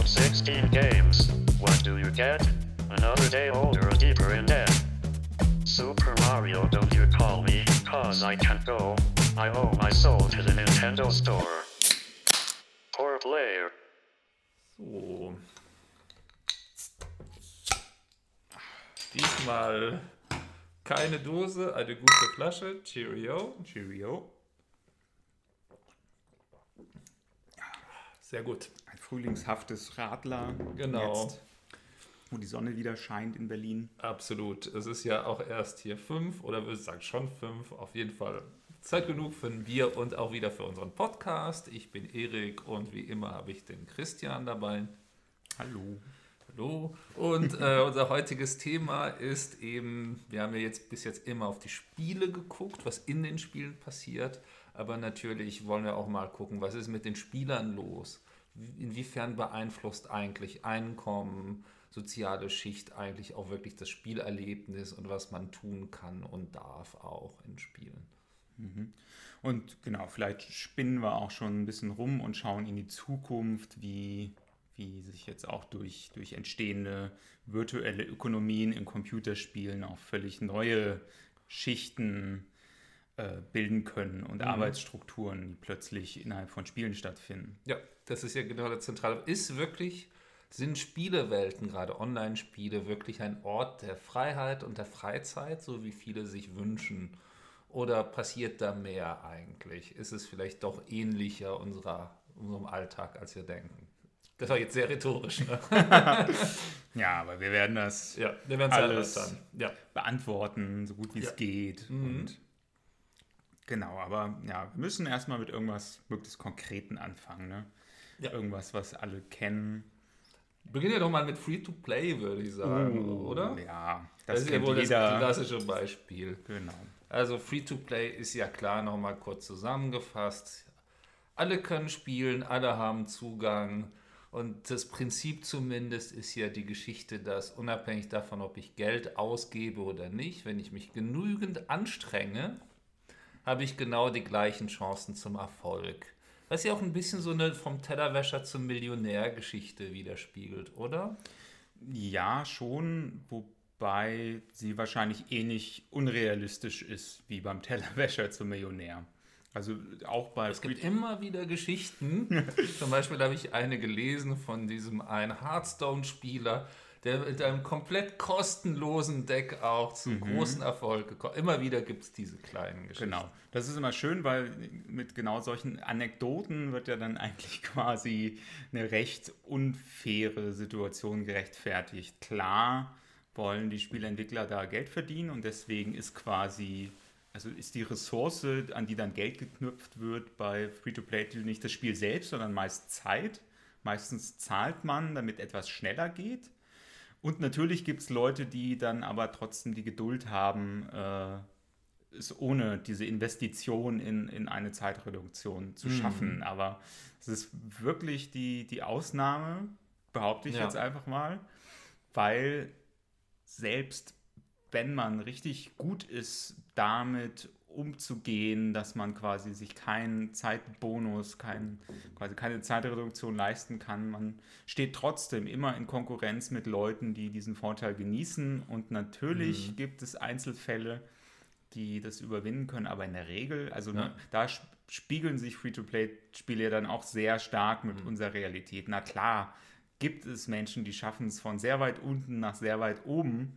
Download 16 games. What do you get? Another day older, deeper in debt. Super Mario, don't you call me, cause I can't go. I owe my soul to the Nintendo Store. Poor player. So. Diesmal keine Dose, eine gute Flasche. Cheerio. Cheerio. Sehr gut. Frühlingshaftes Radler. Genau. Jetzt, wo die Sonne wieder scheint in Berlin. Absolut. Es ist ja auch erst hier fünf oder wir sagen schon fünf. Auf jeden Fall Zeit genug für ein Bier und auch wieder für unseren Podcast. Ich bin Erik und wie immer habe ich den Christian dabei. Hallo. Hallo. Und äh, unser heutiges Thema ist eben, wir haben ja jetzt bis jetzt immer auf die Spiele geguckt, was in den Spielen passiert. Aber natürlich wollen wir auch mal gucken, was ist mit den Spielern los? Inwiefern beeinflusst eigentlich Einkommen, soziale Schicht eigentlich auch wirklich das Spielerlebnis und was man tun kann und darf auch in Spielen? Und genau, vielleicht spinnen wir auch schon ein bisschen rum und schauen in die Zukunft, wie, wie sich jetzt auch durch, durch entstehende virtuelle Ökonomien in Computerspielen auch völlig neue Schichten äh, bilden können und Arbeitsstrukturen, die plötzlich innerhalb von Spielen stattfinden. Ja, das ist ja genau der zentrale. Ist wirklich, sind Spielewelten, gerade Online-Spiele, wirklich ein Ort der Freiheit und der Freizeit, so wie viele sich wünschen? Oder passiert da mehr eigentlich? Ist es vielleicht doch ähnlicher unserer, unserem Alltag, als wir denken? Das war jetzt sehr rhetorisch. Ne? Ja, aber wir werden das ja, wir Alles. Ja. beantworten, so gut wie Ja. es geht. Mhm. Und genau, aber ja, wir müssen erstmal mit irgendwas möglichst Konkreten anfangen. Ne? Ja. Irgendwas, was alle kennen. Beginnen wir doch mal mit Free-to-Play, würde ich sagen, oder? Oh, Ja, Das, das, ist ja wohl das jeder. klassische Beispiel. Genau. Also Free-to-Play ist ja klar nochmal kurz zusammengefasst. Alle können spielen, alle haben Zugang. Und das Prinzip zumindest ist ja die Geschichte, dass unabhängig davon, ob ich Geld ausgebe oder nicht, wenn ich mich genügend anstrenge, habe ich genau die gleichen Chancen zum Erfolg. Was ja auch ein bisschen so eine vom Tellerwäscher zum Millionär Geschichte widerspiegelt, oder? Ja, schon, wobei sie wahrscheinlich ähnlich unrealistisch ist wie beim Tellerwäscher zum Millionär. Also auch bei Es gibt immer wieder Geschichten. Zum Beispiel habe ich eine gelesen von diesem einen Hearthstone-Spieler, der mit einem komplett kostenlosen Deck auch zu großen Erfolg gekommen Immer wieder gibt es diese kleinen Geschichten. Genau. Das ist immer schön, weil mit genau solchen Anekdoten wird ja dann eigentlich quasi eine recht unfaire Situation gerechtfertigt. Klar wollen die Spieleentwickler da Geld verdienen und deswegen ist quasi, also ist die Ressource, an die dann Geld geknüpft wird bei Free-to-Play-Titeln nicht das Spiel selbst, sondern meist Zeit. Meistens zahlt man, damit etwas schneller geht. Und natürlich gibt es Leute, die dann aber trotzdem die Geduld haben, äh, es ohne diese Investition in, in eine Zeitreduktion zu schaffen. Aber es ist wirklich die, die Ausnahme, behaupte ich Ja. jetzt einfach mal, weil selbst wenn man richtig gut ist, damit umzugehen, dass man quasi sich keinen Zeitbonus, kein, quasi keine Zeitreduktion leisten kann. Man steht trotzdem immer in Konkurrenz mit Leuten, die diesen Vorteil genießen. Und natürlich gibt es Einzelfälle, die das überwinden können, aber in der Regel, also Ja. da sp- spiegeln sich Free-to-Play-Spiele dann auch sehr stark mit unserer Realität. Na klar, gibt es Menschen, die schaffen es von sehr weit unten nach sehr weit oben,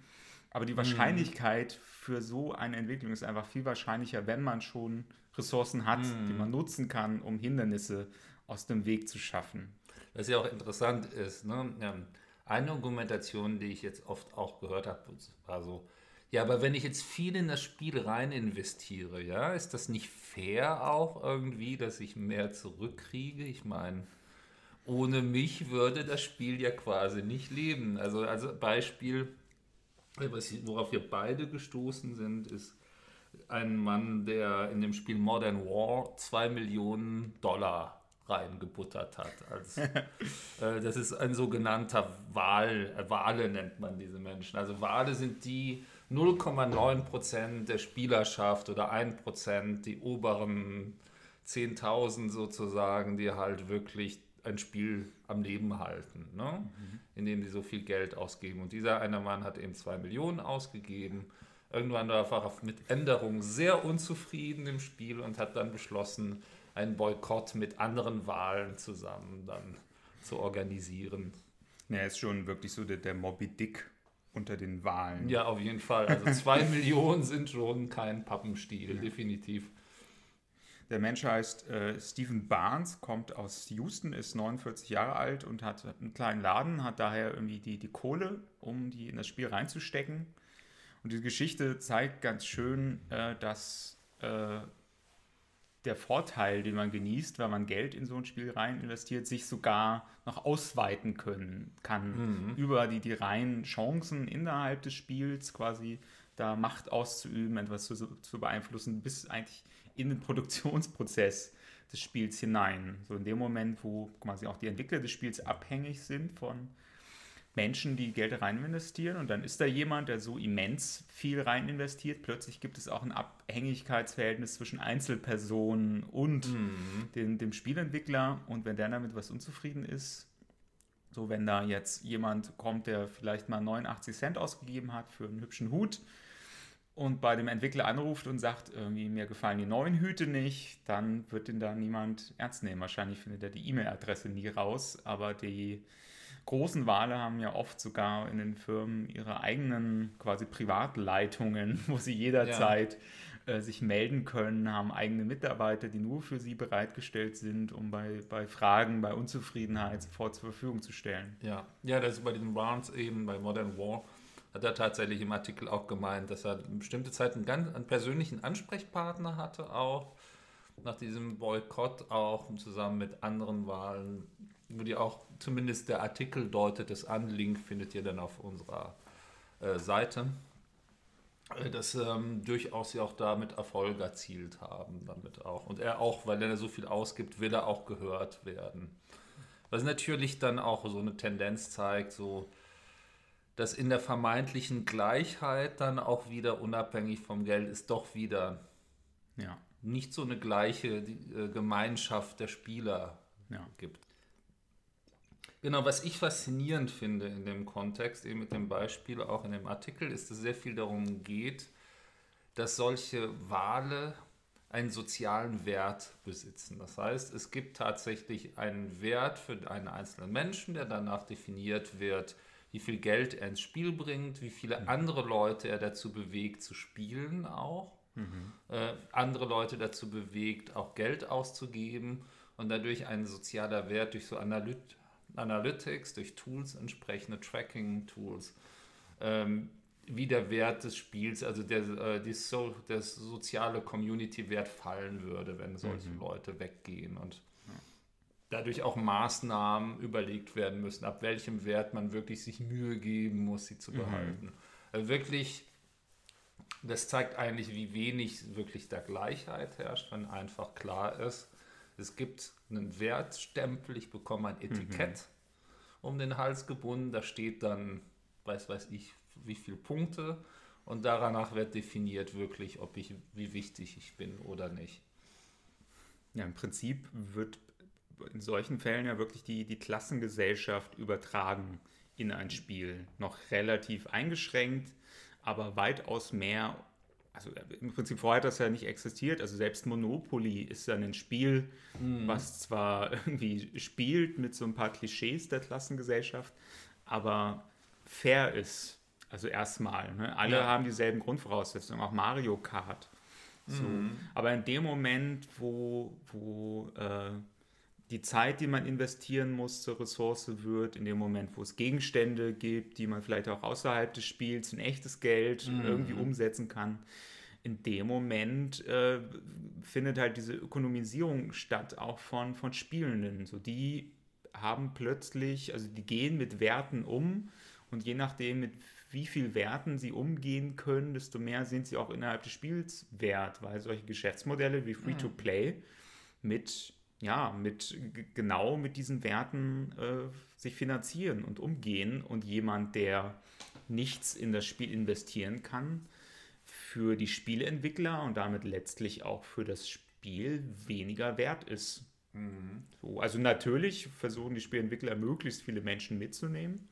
aber die Wahrscheinlichkeit für so eine Entwicklung ist einfach viel wahrscheinlicher, wenn man schon Ressourcen hat, die man nutzen kann, um Hindernisse aus dem Weg zu schaffen. Was ja auch interessant ist, ne? eine Argumentation, die ich jetzt oft auch gehört habe, war so, ja, aber wenn ich jetzt viel in das Spiel rein investiere, ja, ist das nicht fair auch irgendwie, dass ich mehr zurückkriege? Ich meine, ohne mich würde das Spiel ja quasi nicht leben. Also als Beispiel, worauf wir beide gestoßen sind, ist ein Mann, der in dem Spiel Modern War 2 Millionen Dollar reingebuttert hat. Als, äh, das ist ein sogenannter Wahl, äh, Wale nennt man diese Menschen. Also Wale sind die 0,9% der Spielerschaft oder 1%, die oberen 10.000 sozusagen, die halt wirklich ein Spiel am Leben halten, ne? Mhm. indem sie so viel Geld ausgeben. Und dieser eine Mann hat eben zwei Millionen ausgegeben. Irgendwann war er mit Änderungen sehr unzufrieden im Spiel und hat dann beschlossen, einen Boykott mit anderen Wahlen zusammen dann zu organisieren. Ja, ist schon wirklich so der, der Moby Dick unter den Wahlen. Ja, auf jeden Fall. Also zwei Millionen sind schon kein Pappenstiel, ja. definitiv. Der Mensch heißt äh, Stephen Barnes, kommt aus Houston, ist 49 Jahre alt und hat einen kleinen Laden, hat daher irgendwie die, die Kohle, um die in das Spiel reinzustecken. Und die Geschichte zeigt ganz schön, äh, dass äh, der Vorteil, den man genießt, wenn man Geld in so ein Spiel rein investiert, sich sogar noch ausweiten können kann mhm. über die, die reinen Chancen innerhalb des Spiels quasi da Macht auszuüben, etwas zu, zu beeinflussen, bis eigentlich in den Produktionsprozess des Spiels hinein. So in dem Moment, wo quasi auch die Entwickler des Spiels abhängig sind von Menschen, die Geld rein investieren und dann ist da jemand, der so immens viel rein investiert. Plötzlich gibt es auch ein Abhängigkeitsverhältnis zwischen Einzelpersonen und mhm. dem, dem Spielentwickler und wenn der damit was unzufrieden ist, so wenn da jetzt jemand kommt, der vielleicht mal 89 Cent ausgegeben hat für einen hübschen Hut und bei dem Entwickler anruft und sagt, irgendwie mir gefallen die neuen Hüte nicht, dann wird ihn da niemand ernst nehmen. Wahrscheinlich findet er die E-Mail-Adresse nie raus, aber die großen Wale haben ja oft sogar in den Firmen ihre eigenen quasi Privatleitungen, wo sie jederzeit ja. äh, sich melden können, haben eigene Mitarbeiter, die nur für sie bereitgestellt sind, um bei, bei Fragen, bei Unzufriedenheit sofort zur Verfügung zu stellen. Ja, ja das ist bei den Rounds eben, bei Modern War, hat er tatsächlich im Artikel auch gemeint, dass er bestimmte Zeit einen, ganz, einen persönlichen Ansprechpartner hatte, auch nach diesem Boykott, auch zusammen mit anderen Wahlen wo die auch zumindest der Artikel deutet das an. Link findet ihr dann auf unserer äh, Seite. Äh, dass ähm, durchaus sie auch damit Erfolg erzielt haben, damit auch. Und er auch, weil er so viel ausgibt, will er auch gehört werden. Was natürlich dann auch so eine Tendenz zeigt, so dass in der vermeintlichen Gleichheit dann auch wieder unabhängig vom Geld ist doch wieder ja. nicht so eine gleiche äh, Gemeinschaft der Spieler ja. gibt. Genau, was ich faszinierend finde in dem Kontext, eben mit dem Beispiel auch in dem Artikel, ist, dass es sehr viel darum geht, dass solche Wale einen sozialen Wert besitzen. Das heißt, es gibt tatsächlich einen Wert für einen einzelnen Menschen, der danach definiert wird, wie viel Geld er ins Spiel bringt, wie viele mhm. andere Leute er dazu bewegt zu spielen auch, mhm. äh, andere Leute dazu bewegt, auch Geld auszugeben und dadurch ein sozialer Wert durch so Analyt Analytics, durch Tools, entsprechende Tracking-Tools, ähm, wie der Wert des Spiels, also der, äh, die so, der soziale Community-Wert fallen würde, wenn solche mhm. Leute weggehen und. Dadurch auch Maßnahmen überlegt werden müssen, ab welchem Wert man wirklich sich Mühe geben muss, sie zu mhm. behalten. Also wirklich, das zeigt eigentlich, wie wenig wirklich da Gleichheit herrscht, wenn einfach klar ist, es gibt einen Wertstempel, ich bekomme ein Etikett mhm. um den Hals gebunden, da steht dann, weiß weiß ich, wie viele Punkte und danach wird definiert wirklich, ob ich, wie wichtig ich bin oder nicht. Ja, im Prinzip wird in solchen Fällen ja wirklich die, die Klassengesellschaft übertragen in ein Spiel. Noch relativ eingeschränkt, aber weitaus mehr also im Prinzip vorher hat das ja nicht existiert. Also selbst Monopoly ist dann ein Spiel, mhm. was zwar irgendwie spielt mit so ein paar Klischees der Klassengesellschaft, aber fair ist. Also erstmal. Ne? Alle ja. haben dieselben Grundvoraussetzungen, auch Mario Kart. So. Mhm. Aber in dem Moment, wo, wo äh, die Zeit, die man investieren muss, zur Ressource wird, in dem Moment, wo es Gegenstände gibt, die man vielleicht auch außerhalb des Spiels in echtes Geld mhm. irgendwie umsetzen kann. In dem Moment äh, findet halt diese Ökonomisierung statt, auch von, von Spielenden. So, die haben plötzlich, also die gehen mit Werten um und je nachdem, mit wie viel Werten sie umgehen können, desto mehr sind sie auch innerhalb des Spiels wert, weil solche Geschäftsmodelle wie Free-to-Play mhm. mit ja, mit genau mit diesen Werten äh, sich finanzieren und umgehen und jemand, der nichts in das Spiel investieren kann, für die Spieleentwickler und damit letztlich auch für das Spiel weniger wert ist. So, also natürlich versuchen die Spielentwickler möglichst viele Menschen mitzunehmen,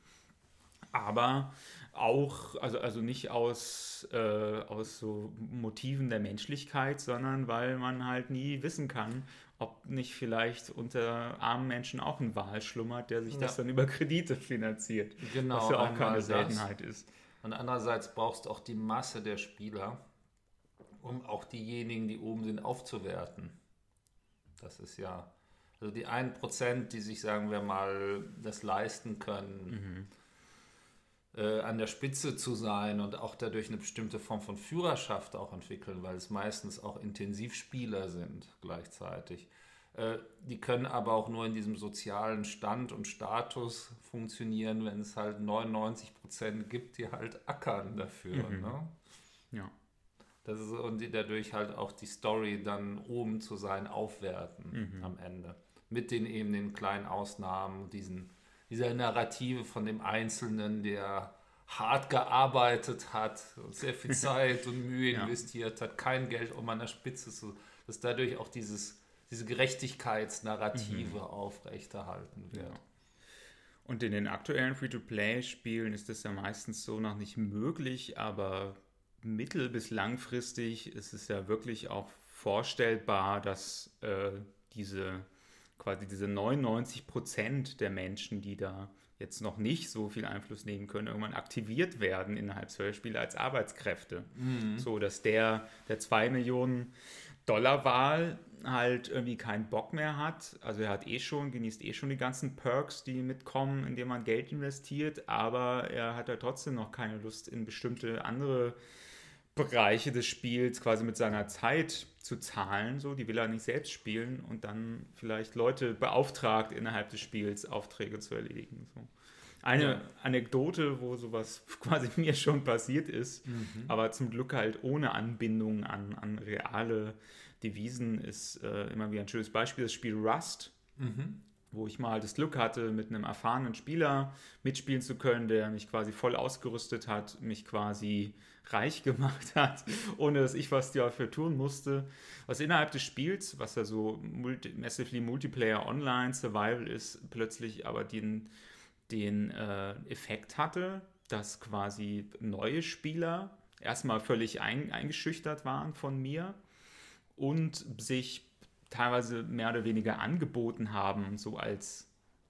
aber auch, also, also nicht aus, äh, aus so Motiven der Menschlichkeit, sondern weil man halt nie wissen kann, ob nicht vielleicht unter armen Menschen auch ein Wahl schlummert, der sich das Ja. dann über Kredite finanziert. Genau, was ja auch keine das. Seltenheit ist. Und andererseits brauchst du auch die Masse der Spieler, um auch diejenigen, die oben sind, aufzuwerten. Das ist ja, also die 1%, die sich, sagen wir mal, das leisten können, äh, an der Spitze zu sein und auch dadurch eine bestimmte Form von Führerschaft auch entwickeln, weil es meistens auch Intensivspieler sind gleichzeitig. Äh, Die können aber auch nur in diesem sozialen Stand und Status funktionieren, wenn es halt 99 Prozent gibt, die halt ackern dafür. Ne? Ja. Das ist, und die dadurch halt auch die Story dann oben zu sein aufwerten am Ende. Mit den eben den kleinen Ausnahmen, diesen, dieser Narrative von dem Einzelnen, der hart gearbeitet hat, und sehr viel Zeit und Mühe Ja. investiert hat, kein Geld, um an der Spitze zu, dass dadurch auch dieses, diese Gerechtigkeitsnarrative aufrechterhalten wird. Ja. Und in den aktuellen Free-to-Play-Spielen ist das ja meistens so noch nicht möglich, aber mittel- bis langfristig ist es ja wirklich auch vorstellbar, dass äh, diese quasi diese 99 Prozent der Menschen, die da jetzt noch nicht so viel Einfluss nehmen können, irgendwann aktiviert werden innerhalb solcher Spiele als Arbeitskräfte. So dass der, der 2 Millionen Dollar Wahl halt irgendwie keinen Bock mehr hat. Also er hat eh schon, genießt eh schon die ganzen Perks, die mitkommen, indem man Geld investiert, aber er hat halt trotzdem noch keine Lust in bestimmte andere Bereiche des Spiels quasi mit seiner Zeit zu zahlen, so, die will er nicht selbst spielen und dann vielleicht Leute beauftragt, innerhalb des Spiels Aufträge zu erledigen. So. Eine Ja. Anekdote, wo sowas quasi mir schon passiert ist, aber zum Glück halt ohne Anbindung an, an reale Devisen, ist äh, immer wieder ein schönes Beispiel, das Spiel Rust wo ich mal das Glück hatte, mit einem erfahrenen Spieler mitspielen zu können, der mich quasi voll ausgerüstet hat, mich quasi reich gemacht hat, ohne dass ich was dafür tun musste. Was innerhalb des Spiels, was ja so multi massively Multiplayer Online Survival ist, plötzlich aber den, den äh, Effekt hatte, dass quasi neue Spieler erstmal völlig ein, eingeschüchtert waren von mir und sich teilweise mehr oder weniger angeboten haben, so als,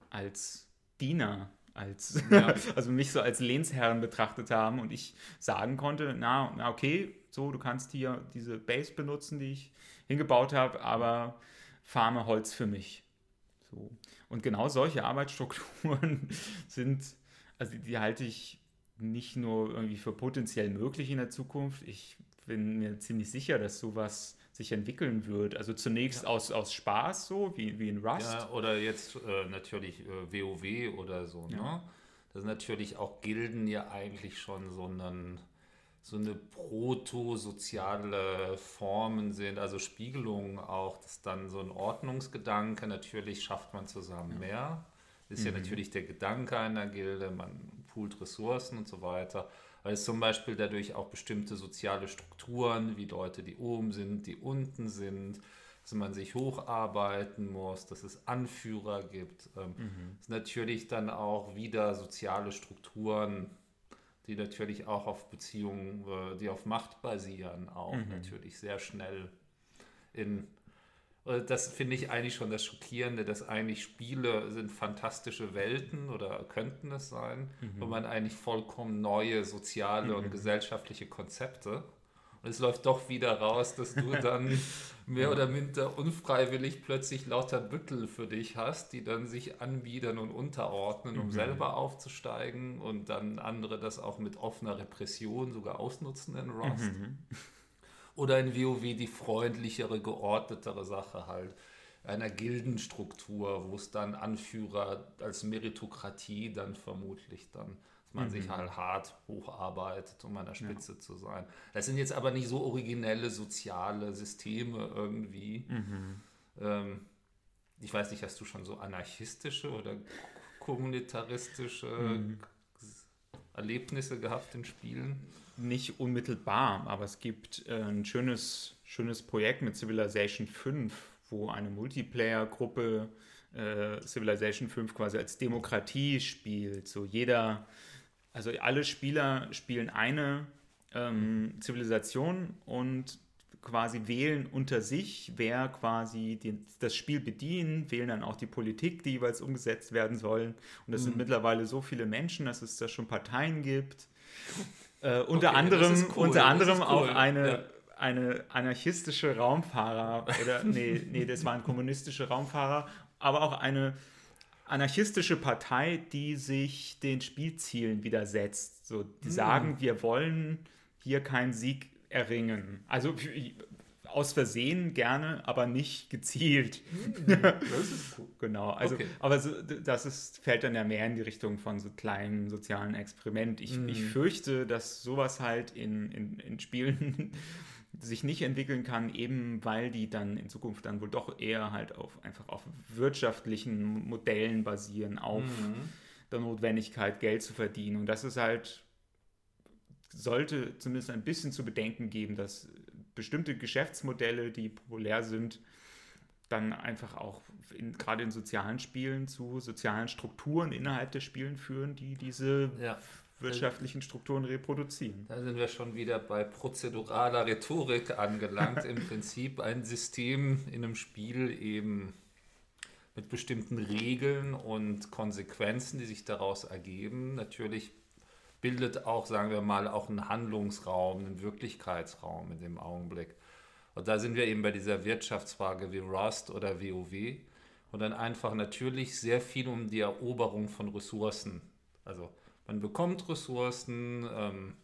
als Diener, als, Ja. also mich so als Lehnsherren betrachtet haben und ich sagen konnte, na, na okay, so, du kannst hier diese Base benutzen, die ich hingebaut habe, aber farme Holz für mich. So. Und genau solche Arbeitsstrukturen sind, also die, die halte ich nicht nur irgendwie für potenziell möglich in der Zukunft. Ich bin mir ziemlich sicher, dass sowas sich entwickeln wird. Also zunächst aus, aus Spaß, so wie, wie in Rust. Ja, oder jetzt äh, natürlich äh, WoW oder so. Ne? Ja. Das sind natürlich auch Gilden ja eigentlich schon so, einen, so eine proto-soziale Formen sind, also Spiegelungen auch, dass dann so ein Ordnungsgedanke, natürlich schafft man zusammen mehr. Ist ja natürlich der Gedanke einer Gilde, man poolt Ressourcen und so weiter. Weil es zum Beispiel dadurch auch bestimmte soziale Strukturen, wie Leute, die oben sind, die unten sind, dass man sich hocharbeiten muss, dass es Anführer gibt. Ähm, Es natürlich dann auch wieder soziale Strukturen, die natürlich auch auf Beziehungen, äh, die auf Macht basieren, auch natürlich sehr schnell in das finde ich eigentlich schon das Schockierende, dass eigentlich Spiele sind fantastische Welten oder könnten es sein, wo man eigentlich vollkommen neue soziale und gesellschaftliche Konzepte. Und es läuft doch wieder raus, dass du dann mehr oder minder unfreiwillig plötzlich lauter Büttel für dich hast, die dann sich anbiedern und unterordnen, um selber aufzusteigen und dann andere das auch mit offener Repression sogar ausnutzen in Rust. Oder in WoW die freundlichere, geordnetere Sache halt. Einer Gildenstruktur, wo es dann Anführer als Meritokratie dann vermutlich dann, dass man sich halt hart hocharbeitet, um an der Spitze zu sein. Das sind jetzt aber nicht so originelle soziale Systeme irgendwie. Ähm, ich weiß nicht, hast du schon so anarchistische oder kommunitaristische Erlebnisse gehabt in Spielen? Nicht unmittelbar, aber es gibt äh, ein schönes, schönes Projekt mit Civilization 5, wo eine Multiplayer-Gruppe äh, Civilization 5 quasi als Demokratie spielt. So jeder, also alle Spieler spielen eine ähm, Zivilisation und quasi wählen unter sich, wer quasi den, das Spiel bedient, wählen dann auch die Politik, die jeweils umgesetzt werden sollen. Und es mhm. sind mittlerweile so viele Menschen, dass es da schon Parteien gibt. Äh, unter okay, anderem, cool, unter anderem cool. auch eine, ja. eine anarchistische Raumfahrer, oder nee, nee, das waren kommunistische Raumfahrer, aber auch eine anarchistische Partei, die sich den Spielzielen widersetzt. So, die mhm. sagen, wir wollen hier keinen Sieg erringen. Also aus Versehen gerne, aber nicht gezielt. Hm, das ist cool. genau. Also, okay. aber so, das ist, fällt dann ja mehr in die Richtung von so kleinen sozialen Experiment. Ich, mm. ich fürchte, dass sowas halt in, in, in Spielen sich nicht entwickeln kann, eben weil die dann in Zukunft dann wohl doch eher halt auf einfach auf wirtschaftlichen Modellen basieren, auf mm. der Notwendigkeit, Geld zu verdienen. Und das ist halt sollte zumindest ein bisschen zu bedenken geben, dass bestimmte Geschäftsmodelle, die populär sind, dann einfach auch in, gerade in sozialen Spielen zu sozialen Strukturen innerhalb der Spielen führen, die diese ja. wirtschaftlichen Strukturen reproduzieren. Da sind wir schon wieder bei prozeduraler Rhetorik angelangt. Im Prinzip ein System in einem Spiel eben mit bestimmten Regeln und Konsequenzen, die sich daraus ergeben, natürlich bildet auch, sagen wir mal, auch einen Handlungsraum, einen Wirklichkeitsraum in dem Augenblick. Und da sind wir eben bei dieser Wirtschaftsfrage wie Rust oder WoW und dann einfach natürlich sehr viel um die Eroberung von Ressourcen. Also man bekommt Ressourcen, ähm,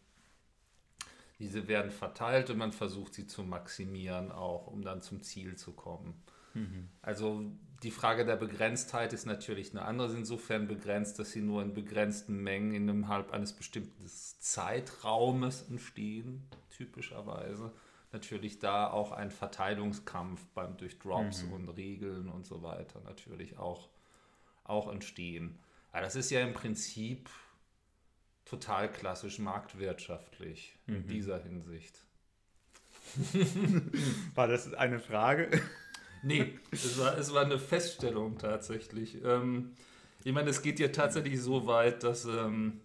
diese werden verteilt und man versucht sie zu maximieren, auch um dann zum Ziel zu kommen. Mhm. Also die Frage der Begrenztheit ist natürlich eine andere, insofern begrenzt, dass sie nur in begrenzten Mengen innerhalb eines bestimmten Zeitraumes entstehen, typischerweise. Natürlich da auch ein Verteilungskampf beim, durch Drops mhm. und Regeln und so weiter natürlich auch, auch entstehen. Aber das ist ja im Prinzip total klassisch marktwirtschaftlich mhm. in dieser Hinsicht. War das eine Frage? Nee, es war, es war eine Feststellung tatsächlich. Ähm, ich meine, es geht ja tatsächlich so weit, dass ähm,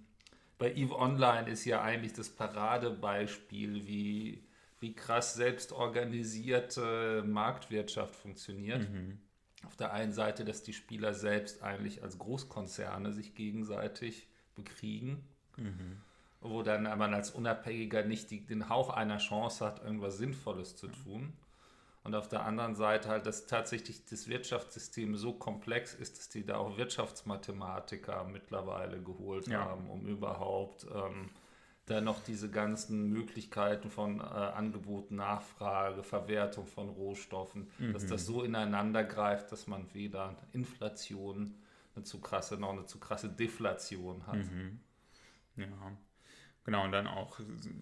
bei EVE Online ist ja eigentlich das Paradebeispiel, wie, wie krass selbstorganisierte Marktwirtschaft funktioniert. Mhm. Auf der einen Seite, dass die Spieler selbst eigentlich als Großkonzerne sich gegenseitig bekriegen. Mhm. Wo dann man als Unabhängiger nicht die, den Hauch einer Chance hat, irgendwas Sinnvolles zu tun. Und auf der anderen Seite halt, dass tatsächlich das Wirtschaftssystem so komplex ist, dass die da auch Wirtschaftsmathematiker mittlerweile geholt ja. haben, um überhaupt ähm, da noch diese ganzen Möglichkeiten von äh, Angebot, Nachfrage, Verwertung von Rohstoffen, mhm. dass das so ineinander greift, dass man weder Inflation, eine zu krasse, noch eine zu krasse Deflation hat. Mhm. Ja. Genau, und dann auch,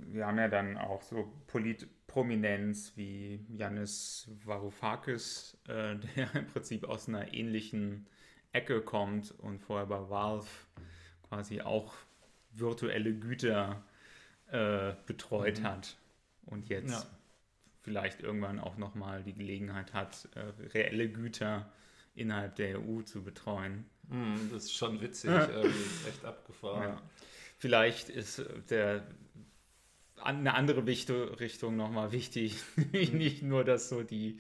wir haben ja dann auch so Politprominenz wie Yannis Varoufakis, äh, der im Prinzip aus einer ähnlichen Ecke kommt und vorher bei Valve quasi auch virtuelle Güter äh, betreut mhm. hat und jetzt ja. vielleicht irgendwann auch nochmal die Gelegenheit hat, äh, reelle Güter innerhalb der EU zu betreuen. Mhm, das ist schon witzig, äh, echt abgefahren. Ja vielleicht ist der eine andere Richtung nochmal wichtig. Nicht nur, dass so die,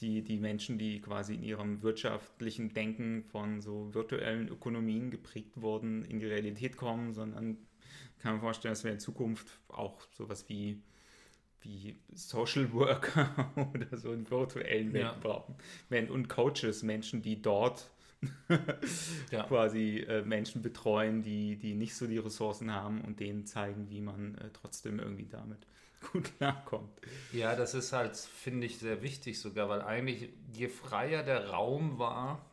die, die Menschen, die quasi in ihrem wirtschaftlichen Denken von so virtuellen Ökonomien geprägt wurden, in die Realität kommen, sondern kann mir vorstellen, dass wir in Zukunft auch sowas wie, wie Social Worker oder so in virtuellen Welt ja. brauchen. Und Coaches, Menschen, die dort ja. quasi äh, Menschen betreuen, die, die nicht so die Ressourcen haben und denen zeigen, wie man äh, trotzdem irgendwie damit gut klarkommt. Ja, das ist halt, finde ich, sehr wichtig sogar, weil eigentlich je freier der Raum war,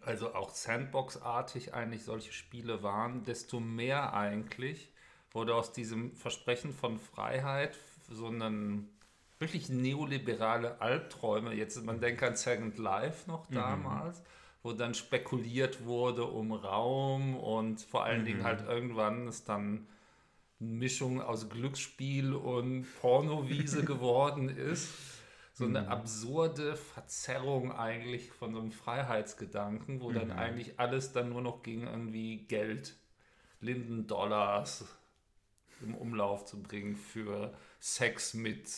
also auch Sandbox-artig eigentlich solche Spiele waren, desto mehr eigentlich wurde aus diesem Versprechen von Freiheit so ein wirklich neoliberale Albträume. Jetzt, man denkt an Second Life noch mhm. damals. Mhm wo dann spekuliert wurde um Raum und vor allen mhm. Dingen halt irgendwann ist dann eine Mischung aus Glücksspiel und Pornowiese geworden ist. so eine absurde Verzerrung eigentlich von so einem Freiheitsgedanken, wo dann eigentlich alles dann nur noch gegen irgendwie Geld, Linden, Dollars im Umlauf zu bringen für Sex mit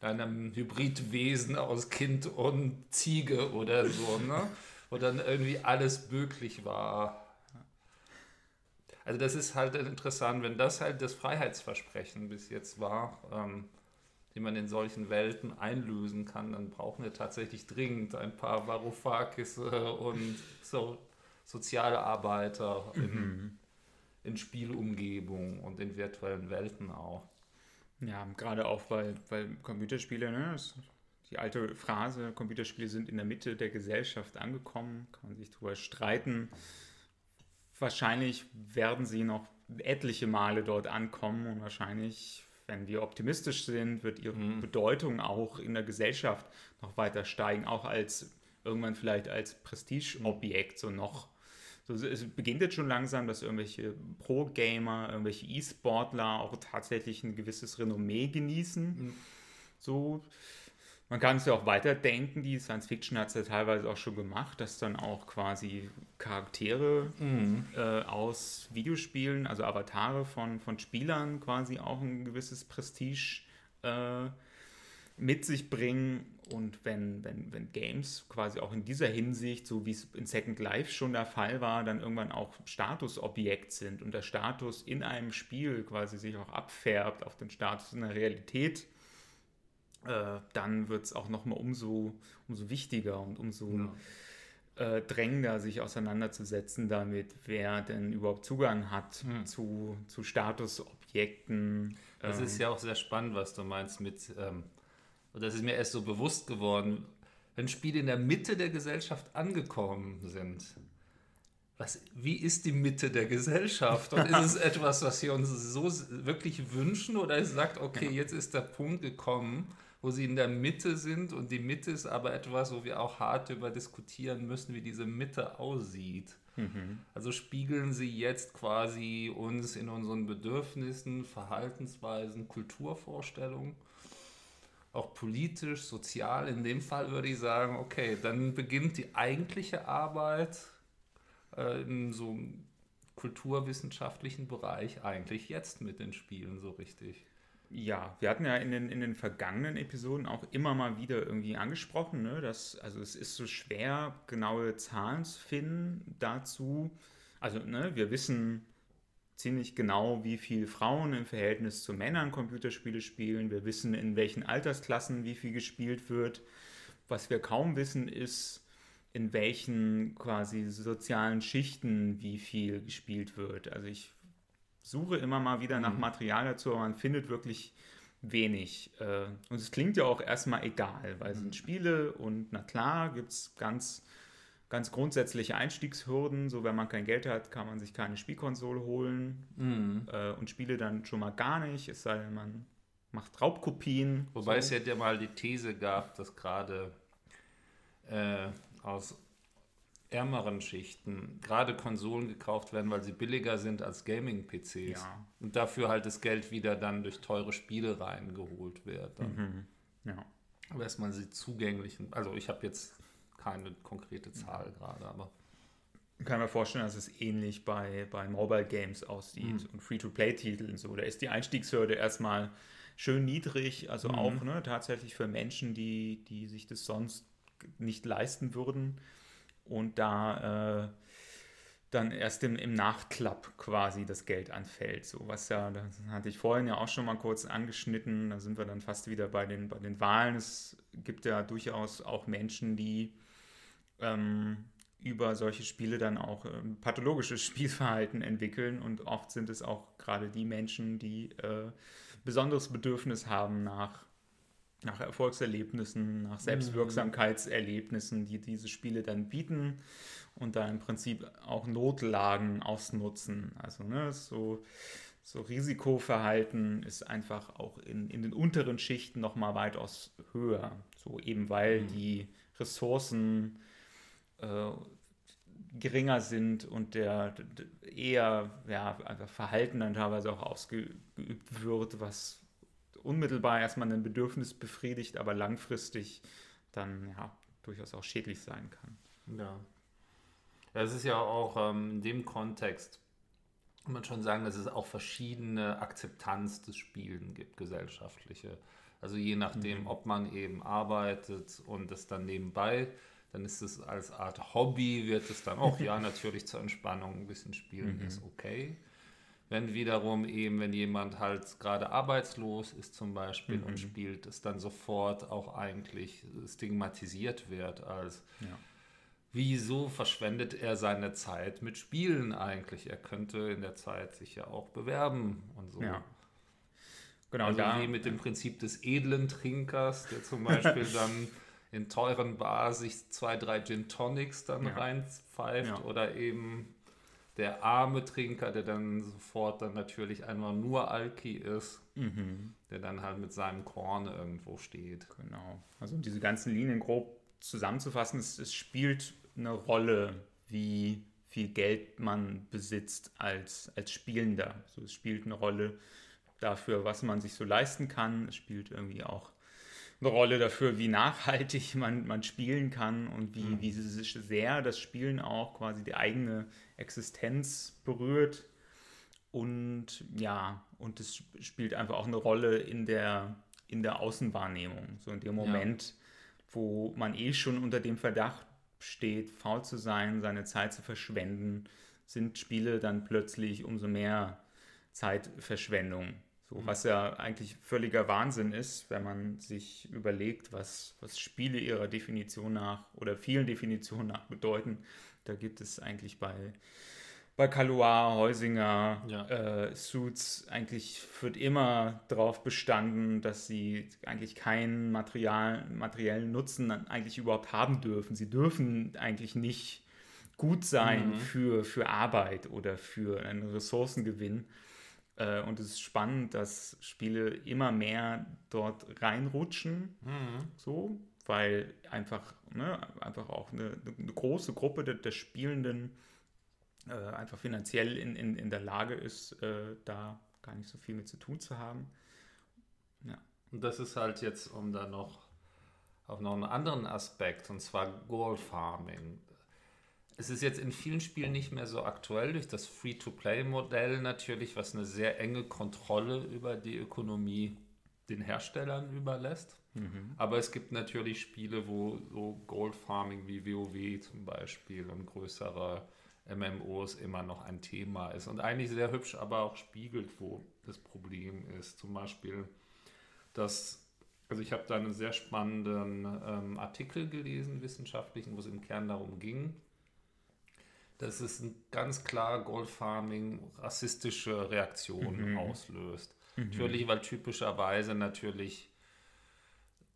einem Hybridwesen aus Kind und Ziege oder so, ne? Wo dann irgendwie alles möglich war. Also das ist halt interessant, wenn das halt das Freiheitsversprechen bis jetzt war, ähm, die man in solchen Welten einlösen kann, dann brauchen wir tatsächlich dringend ein paar Varoufakis und so soziale Arbeiter in, in Spielumgebung und in virtuellen Welten auch. Ja, gerade auch, weil, weil Computerspiele, ne, das, die alte Phrase, Computerspiele sind in der Mitte der Gesellschaft angekommen, kann man sich darüber streiten. Wahrscheinlich werden sie noch etliche Male dort ankommen und wahrscheinlich, wenn wir optimistisch sind, wird ihre Bedeutung auch in der Gesellschaft noch weiter steigen, auch als irgendwann vielleicht als Prestigeobjekt so noch. So, es beginnt jetzt schon langsam, dass irgendwelche Pro-Gamer, irgendwelche E-Sportler auch tatsächlich ein gewisses Renommee genießen. So, man kann es ja auch weiterdenken, die Science Fiction hat es ja teilweise auch schon gemacht, dass dann auch quasi Charaktere äh, aus Videospielen, also Avatare von, von Spielern quasi auch ein gewisses Prestige äh, mit sich bringen. Und wenn, wenn, wenn Games quasi auch in dieser Hinsicht, so wie es in Second Life schon der Fall war, dann irgendwann auch Statusobjekt sind und der Status in einem Spiel quasi sich auch abfärbt auf den Status in der Realität, äh, dann wird es auch nochmal umso, umso wichtiger und umso äh, drängender, sich auseinanderzusetzen damit, wer denn überhaupt Zugang hat zu, zu Statusobjekten. Das Ähm, ist ja auch sehr spannend, was du meinst mit, ähm, und das ist mir erst so bewusst geworden, wenn Spiele in der Mitte der Gesellschaft angekommen sind. Was, wie ist die Mitte der Gesellschaft? Und ist es etwas, was wir uns so wirklich wünschen? Oder es sagt, okay, jetzt ist der Punkt gekommen, wo sie in der Mitte sind und die Mitte ist aber etwas, wo wir auch hart darüber diskutieren müssen, wie diese Mitte aussieht. Also spiegeln sie jetzt quasi uns in unseren Bedürfnissen, Verhaltensweisen, Kulturvorstellungen, auch politisch, sozial. In dem Fall würde ich sagen, okay, dann beginnt die eigentliche Arbeit äh, in so einem kulturwissenschaftlichen Bereich eigentlich jetzt mit den Spielen so richtig. Ja, wir hatten ja in den, in den vergangenen Episoden auch immer mal wieder irgendwie angesprochen, ne, dass, also es ist so schwer, genaue Zahlen zu finden dazu. Also, ne, wir wissen ziemlich genau, wie viel Frauen im Verhältnis zu Männern Computerspiele spielen. Wir wissen, in welchen Altersklassen wie viel gespielt wird. Was wir kaum wissen, ist, in welchen quasi sozialen Schichten wie viel gespielt wird. Also ich suche immer mal wieder nach Material dazu, aber man findet wirklich wenig. Äh, Und es klingt ja auch erstmal egal, weil es sind Spiele und na klar gibt es ganz, ganz grundsätzliche Einstiegshürden. So, wenn man kein Geld hat, kann man sich keine Spielkonsole holen äh, und Spiele dann schon mal gar nicht, es sei denn, man macht Raubkopien. Wobei es ja ja mal die These gab, dass gerade äh, aus ärmeren Schichten gerade Konsolen gekauft werden, weil sie billiger sind als Gaming-PCs. Ja. Und dafür halt das Geld wieder dann durch teure Spiele reingeholt wird. Dann. Ja. Aber erstmal sie zugänglich. Also ich habe jetzt keine konkrete Zahl gerade, aber Ich kann mir vorstellen, dass es ähnlich bei, bei Mobile Games aussieht und Free-to-Play-Titeln so. Da ist die Einstiegshürde erstmal schön niedrig, also auch ne, tatsächlich für Menschen, die, die sich das sonst nicht leisten würden. Und da äh, dann erst im, im Nachklapp quasi das Geld anfällt. So was ja, das hatte ich vorhin ja auch schon mal kurz angeschnitten. Da sind wir dann fast wieder bei den, bei den Wahlen. Es gibt ja durchaus auch Menschen, die ähm, über solche Spiele dann auch ähm, pathologisches Spielverhalten entwickeln und oft sind es auch gerade die Menschen, die äh, besonderes Bedürfnis haben nach, nach Erfolgserlebnissen, nach Selbstwirksamkeitserlebnissen, die diese Spiele dann bieten und da im Prinzip auch Notlagen ausnutzen. Also ne, so, so Risikoverhalten ist einfach auch in, in den unteren Schichten nochmal weitaus höher. So eben weil die Ressourcen äh, geringer sind und der d- d- eher ja, einfach Verhalten dann teilweise auch ausgeübt wird, was unmittelbar erstmal ein Bedürfnis befriedigt, aber langfristig dann ja durchaus auch schädlich sein kann. Ja. Es ist ja auch ähm, in dem Kontext, kann man schon sagen, dass es auch verschiedene Akzeptanz des Spielen gibt, gesellschaftliche. Also je nachdem, mhm. ob man eben arbeitet und es dann nebenbei, dann ist es als Art Hobby, wird es dann auch, ja, natürlich zur Entspannung ein bisschen spielen, mhm. ist okay. Wenn wiederum eben, wenn jemand halt gerade arbeitslos ist zum Beispiel mhm. und spielt, es dann sofort auch eigentlich stigmatisiert wird als, ja. wieso verschwendet er seine Zeit mit Spielen eigentlich? Er könnte in der Zeit sich ja auch bewerben und so. Ja. Genau, also da, wie mit dem Prinzip des edlen Trinkers, der zum Beispiel dann in teuren Bars sich zwei, drei Gin Tonics dann ja. reinpfeift ja. oder eben der arme Trinker, der dann sofort dann natürlich einfach nur Alki ist, mhm. der dann halt mit seinem Korn irgendwo steht. Genau. Also um diese ganzen Linien grob zusammenzufassen, es, es spielt eine Rolle, wie viel Geld man besitzt als, als Spielender. Also es spielt eine Rolle dafür, was man sich so leisten kann. Es spielt irgendwie auch eine Rolle dafür, wie nachhaltig man, man spielen kann und wie, mhm. wie sehr das Spielen auch quasi die eigene Existenz berührt. Und ja, und es spielt einfach auch eine Rolle in der, in der Außenwahrnehmung. So in dem Moment, ja. wo man eh schon unter dem Verdacht steht, faul zu sein, seine Zeit zu verschwenden, sind Spiele dann plötzlich umso mehr Zeitverschwendung. So, mhm. was ja eigentlich völliger Wahnsinn ist, wenn man sich überlegt, was, was Spiele ihrer Definition nach oder vielen Definitionen nach bedeuten. Da gibt es eigentlich bei, bei Kaluar, Heusinger, ja. äh, Suits, eigentlich wird immer darauf bestanden, dass sie eigentlich keinen Material, materiellen Nutzen eigentlich überhaupt haben dürfen. Sie dürfen eigentlich nicht gut sein mhm. für, für Arbeit oder für einen Ressourcengewinn. Äh, und es ist spannend, dass Spiele immer mehr dort reinrutschen, mhm. so, weil einfach, ne, einfach auch eine, eine große Gruppe der, der Spielenden äh, einfach finanziell in, in, in der Lage ist, äh, da gar nicht so viel mit zu tun zu haben. Ja. Und das ist halt jetzt, um da noch auf noch einen anderen Aspekt, und zwar Gold Farming es ist jetzt in vielen Spielen nicht mehr so aktuell durch das Free-to-Play-Modell natürlich, was eine sehr enge Kontrolle über die Ökonomie den Herstellern überlässt. Mhm. Aber es gibt natürlich Spiele, wo so Gold Farming wie WoW zum Beispiel und größere MMOs immer noch ein Thema ist und eigentlich sehr hübsch aber auch spiegelt, wo das Problem ist. Zum Beispiel, dass, also ich habe da einen sehr spannenden ähm, Artikel gelesen, wissenschaftlichen, wo es im Kern darum ging, dass es ein ganz klar Goldfarming rassistische Reaktionen mhm. auslöst. Mhm. Natürlich, weil typischerweise natürlich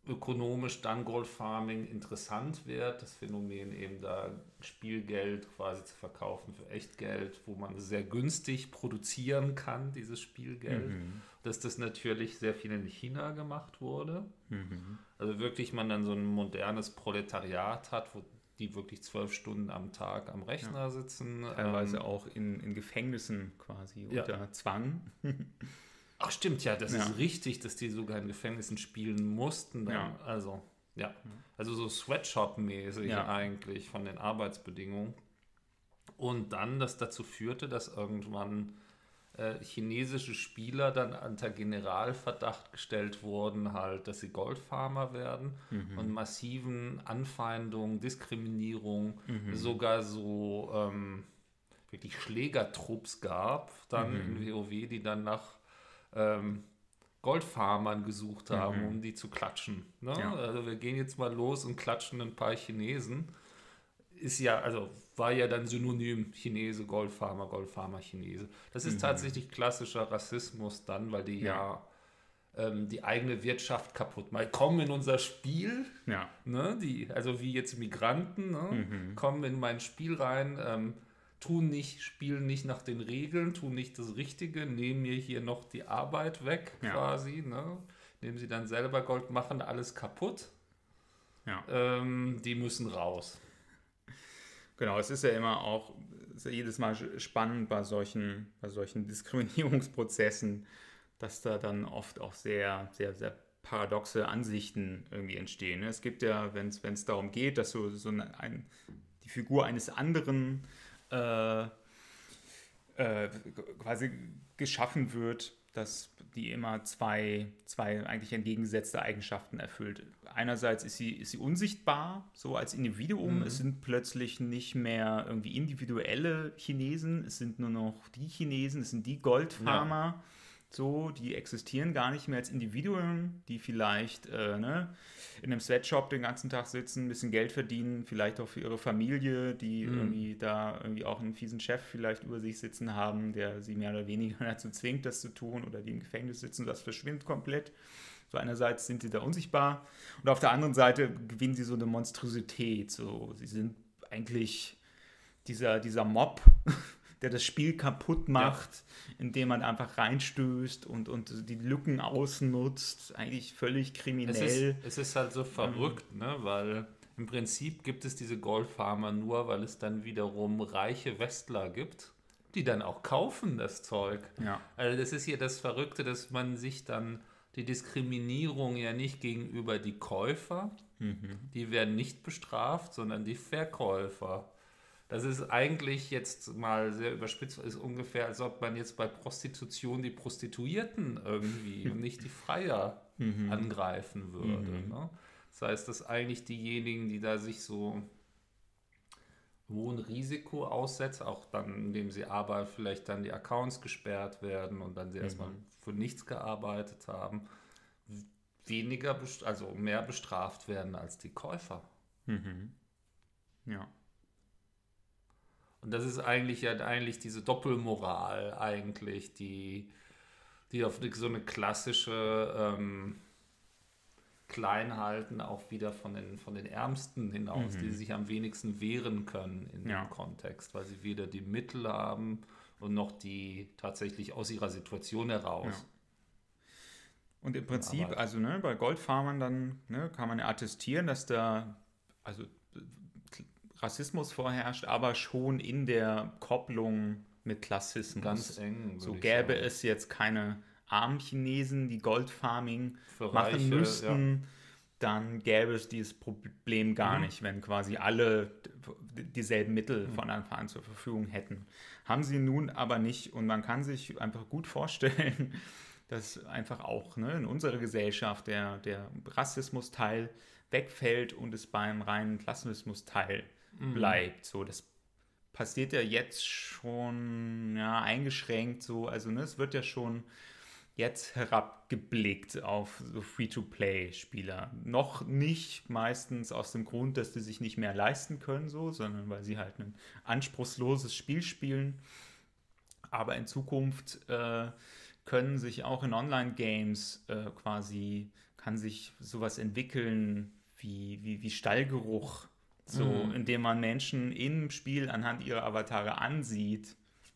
ökonomisch dann Goldfarming interessant wird, das Phänomen eben da Spielgeld quasi zu verkaufen für Echtgeld, wo man sehr günstig produzieren kann, dieses Spielgeld. Mhm. Dass das natürlich sehr viel in China gemacht wurde. Mhm. Also wirklich man dann so ein modernes Proletariat hat, wo die wirklich zwölf Stunden am Tag am Rechner ja. sitzen. Teilweise ähm, auch in, in Gefängnissen quasi ja. unter Zwang. Ach stimmt, ja, das ja. ist richtig, dass die sogar in Gefängnissen spielen mussten. Dann. Also, ja. Also so Sweatshop-mäßig eigentlich von den Arbeitsbedingungen. Und dann, das dazu führte, dass irgendwann chinesische Spieler dann unter Generalverdacht gestellt wurden, halt, dass sie Goldfarmer werden mhm. und massiven Anfeindungen, Diskriminierung, mhm. sogar so ähm, wirklich Schlägertrupps gab, dann mhm. in WoW, die dann nach ähm, Goldfarmern gesucht haben, mhm. um die zu klatschen. Ne? Ja. Also wir gehen jetzt mal los und klatschen ein paar Chinesen. Ist ja, also war ja dann synonym Chinese, Goldfarmer, Goldfarmer, Chinese. Das ist mhm. tatsächlich klassischer Rassismus dann, weil die ja, ja ähm, die eigene Wirtschaft kaputt machen. Kommen in unser Spiel, ja. ne, die, also wie jetzt Migranten, ne, mhm. kommen in mein Spiel rein, ähm, tun nicht, spielen nicht nach den Regeln, tun nicht das Richtige, nehmen mir hier noch die Arbeit weg ja. quasi, ne, nehmen sie dann selber Gold, machen alles kaputt. Ja. Ähm, die müssen raus. Genau, es ist ja immer auch ja jedes Mal spannend bei solchen, bei solchen Diskriminierungsprozessen dass da dann oft auch sehr, sehr, sehr paradoxe Ansichten irgendwie entstehen. Ne? Es gibt ja, wenn es darum geht, dass so, so eine, ein, die Figur eines anderen äh, äh, quasi geschaffen wird, dass die immer zwei, zwei eigentlich entgegengesetzte Eigenschaften erfüllt. Einerseits ist sie, ist sie unsichtbar, so als Individuum. Mhm. Es sind plötzlich nicht mehr irgendwie individuelle Chinesen, es sind nur noch die Chinesen, es sind die Goldfarmer. Ja so, die existieren gar nicht mehr als Individuen, die vielleicht äh, ne, in einem Sweatshop den ganzen Tag sitzen, ein bisschen Geld verdienen, vielleicht auch für ihre Familie, die mhm. irgendwie da irgendwie auch einen fiesen Chef vielleicht über sich sitzen haben, der sie mehr oder weniger dazu zwingt, das zu tun oder die im Gefängnis sitzen, das verschwindet komplett. So einerseits sind sie da unsichtbar und auf der anderen Seite gewinnen sie so eine Monstrosität. So, sie sind eigentlich dieser, dieser Mob, der das Spiel kaputt macht, ja. indem man einfach reinstößt und, und die Lücken ausnutzt. Eigentlich völlig kriminell. Es ist, es ist halt so verrückt, ähm. ne? weil im Prinzip gibt es diese Goldfarmer nur, weil es dann wiederum reiche Westler gibt, die dann auch kaufen das Zeug. Ja. Also das ist hier das Verrückte, dass man sich dann die Diskriminierung ja nicht gegenüber die Käufer, mhm. die werden nicht bestraft, sondern die Verkäufer. Das ist eigentlich jetzt mal sehr überspitzt, ist ungefähr, als ob man jetzt bei Prostitution die Prostituierten irgendwie und nicht die Freier mhm. angreifen würde. Mhm. Ne? Das heißt, dass eigentlich diejenigen, die da sich so hohen Risiko aussetzen, auch dann, indem sie aber vielleicht dann die Accounts gesperrt werden und dann sie mhm. erstmal für nichts gearbeitet haben, weniger, also mehr bestraft werden als die Käufer. Mhm. Ja. Und das ist eigentlich ja eigentlich diese Doppelmoral eigentlich, die, die auf so eine klassische ähm, Kleinhalten auch wieder von den, von den Ärmsten hinaus, mhm. die sich am wenigsten wehren können in ja. dem Kontext, weil sie weder die Mittel haben und noch die tatsächlich aus ihrer Situation heraus. Ja. Und im Prinzip, also ne, bei Goldfarmern dann ne, kann man ja attestieren, dass da, also Rassismus vorherrscht, aber schon in der Kopplung mit Klassismus. Ganz eng. So gäbe sagen. es jetzt keine armen Chinesen, die Goldfarming machen Reiche, müssten, ja. dann gäbe es dieses Problem gar mhm. nicht, wenn quasi alle dieselben Mittel mhm. von Anfang an zur Verfügung hätten. Haben sie nun aber nicht und man kann sich einfach gut vorstellen, dass einfach auch ne, in unserer Gesellschaft der, der Rassismus-Teil wegfällt und es beim reinen Klassismus-Teil mhm. bleibt. So, das passiert ja jetzt schon ja, eingeschränkt so. Also ne, es wird ja schon jetzt herabgeblickt auf so Free-to-Play-Spieler. Noch nicht meistens aus dem Grund, dass sie sich nicht mehr leisten können, so, sondern weil sie halt ein anspruchsloses Spiel spielen. Aber in Zukunft äh, können sich auch in Online-Games äh, quasi, kann sich sowas entwickeln wie, wie, wie Stallgeruch so, mhm. indem man Menschen im Spiel anhand ihrer Avatare ansieht,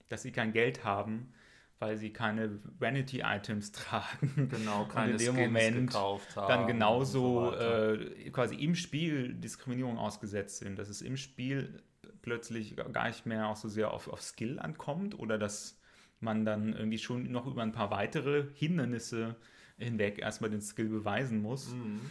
dass sie kein Geld haben, weil sie keine Vanity-Items tragen. Genau, keine und in dem Skins Moment gekauft haben. Dann genauso so äh, quasi im Spiel Diskriminierung ausgesetzt sind, dass es im Spiel plötzlich gar nicht mehr auch so sehr auf, auf Skill ankommt oder dass man dann irgendwie schon noch über ein paar weitere Hindernisse hinweg erstmal den Skill beweisen muss. Mhm.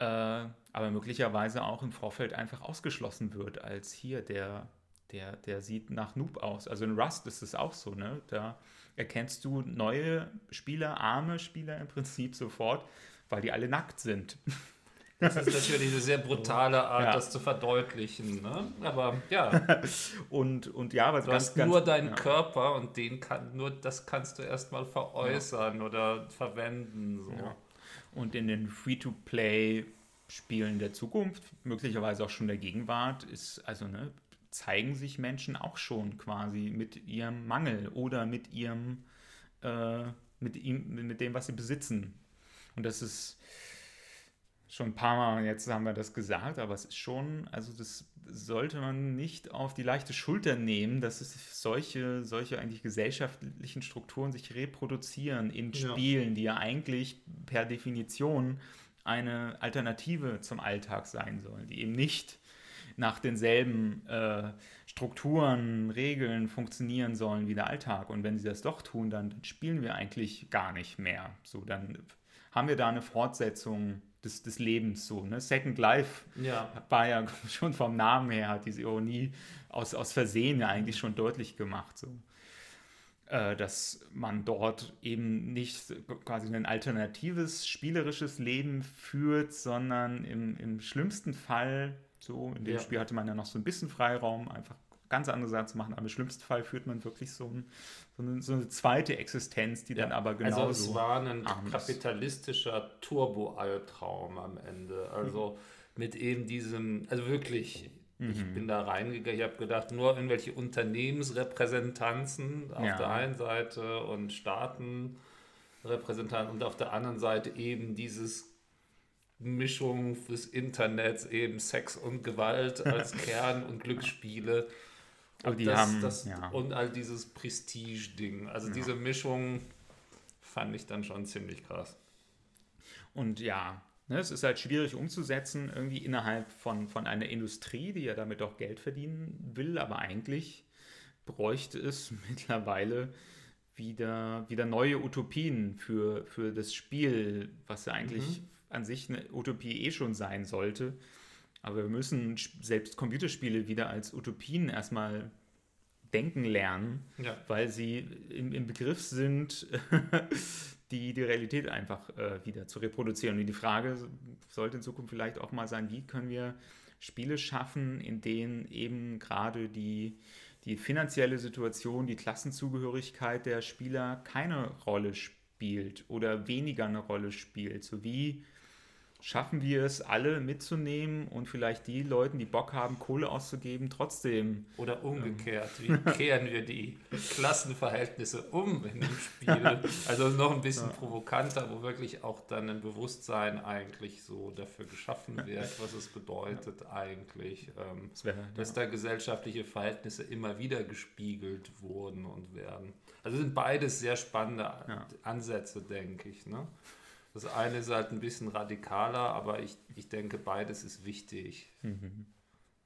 Äh, aber möglicherweise auch im Vorfeld einfach ausgeschlossen wird, als hier, der, der, der sieht nach Noob aus. Also in Rust ist es auch so, ne? Da erkennst du neue Spieler, arme Spieler im Prinzip sofort, weil die alle nackt sind. Das ist natürlich eine sehr brutale Art, ja. das zu verdeutlichen. Ne? Aber ja. und, und ja, aber du ganz, hast ganz, nur deinen ja. Körper und den kann, nur das kannst du erstmal veräußern ja. oder verwenden. So. Und in den Free-to-Play Spielen der Zukunft, möglicherweise auch schon der Gegenwart, ist also ne, zeigen sich Menschen auch schon quasi mit ihrem Mangel oder mit ihrem äh, mit ihm, mit dem, was sie besitzen. Und das ist schon ein paar Mal, jetzt haben wir das gesagt, aber es ist schon, also das sollte man nicht auf die leichte Schulter nehmen, dass es solche, solche eigentlich gesellschaftlichen Strukturen sich reproduzieren in ja. Spielen, die ja eigentlich per Definition eine Alternative zum Alltag sein sollen, die eben nicht nach denselben äh, Strukturen, Regeln funktionieren sollen wie der Alltag. Und wenn sie das doch tun, dann spielen wir eigentlich gar nicht mehr. So, dann haben wir da eine Fortsetzung des, des Lebens so. Ne? Second Life Ja. war ja schon vom Namen her, hat diese Ironie aus, aus Versehen ja eigentlich schon deutlich gemacht. So. Äh, dass man dort eben nicht quasi ein alternatives spielerisches Leben führt, sondern im, im schlimmsten Fall, so in dem Ja. Spiel hatte man ja noch so ein bisschen Freiraum, einfach ganz andere Sachen zu machen, aber im schlimmsten Fall führt man wirklich so, ein, so, eine, so eine zweite Existenz, die dann aber genauso... also es war ein kapitalistischer Turbo-Albtraum am Ende. Also mit eben diesem, also wirklich, ich Mhm. bin da reingegangen, ich habe gedacht, nur irgendwelche Unternehmensrepräsentanzen auf Ja. der einen Seite und Staatenrepräsentanten und auf der anderen Seite eben dieses Mischung des Internets, eben Sex und Gewalt als Kern und Glücksspiele. Aber die das, haben- das, ja. Und all dieses Prestige-Ding. Also diese Mischung fand ich dann schon ziemlich krass. Und ja, ne, es ist halt schwierig umzusetzen, irgendwie innerhalb von, von einer Industrie, die ja damit auch Geld verdienen will, aber eigentlich bräuchte es mittlerweile wieder, wieder neue Utopien für, für das Spiel, was ja eigentlich an sich eine Utopie eh schon sein sollte. Aber wir müssen selbst Computerspiele wieder als Utopien erstmal denken lernen Ja. weil sie im, im Begriff sind, die, die Realität einfach äh, wieder zu reproduzieren. Und die Frage sollte in Zukunft vielleicht auch mal sein, wie können wir Spiele schaffen, in denen eben gerade die, die finanzielle Situation, die Klassenzugehörigkeit der Spieler keine Rolle spielt oder weniger eine Rolle spielt. So wie schaffen wir es, alle mitzunehmen und vielleicht die Leuten, die Bock haben, Kohle auszugeben, trotzdem Oder umgekehrt, wie kehren wir die Klassenverhältnisse um in dem Spiel? Also noch ein bisschen provokanter, wo wirklich auch dann ein Bewusstsein eigentlich so dafür geschaffen wird, was es bedeutet eigentlich, ähm, Das wäre dass da gesellschaftliche Verhältnisse immer wieder gespiegelt wurden und werden. Also sind beides sehr spannende Ja. Ansätze, denke ich. Ne? Das eine ist halt ein bisschen radikaler, aber ich, ich denke, beides ist wichtig.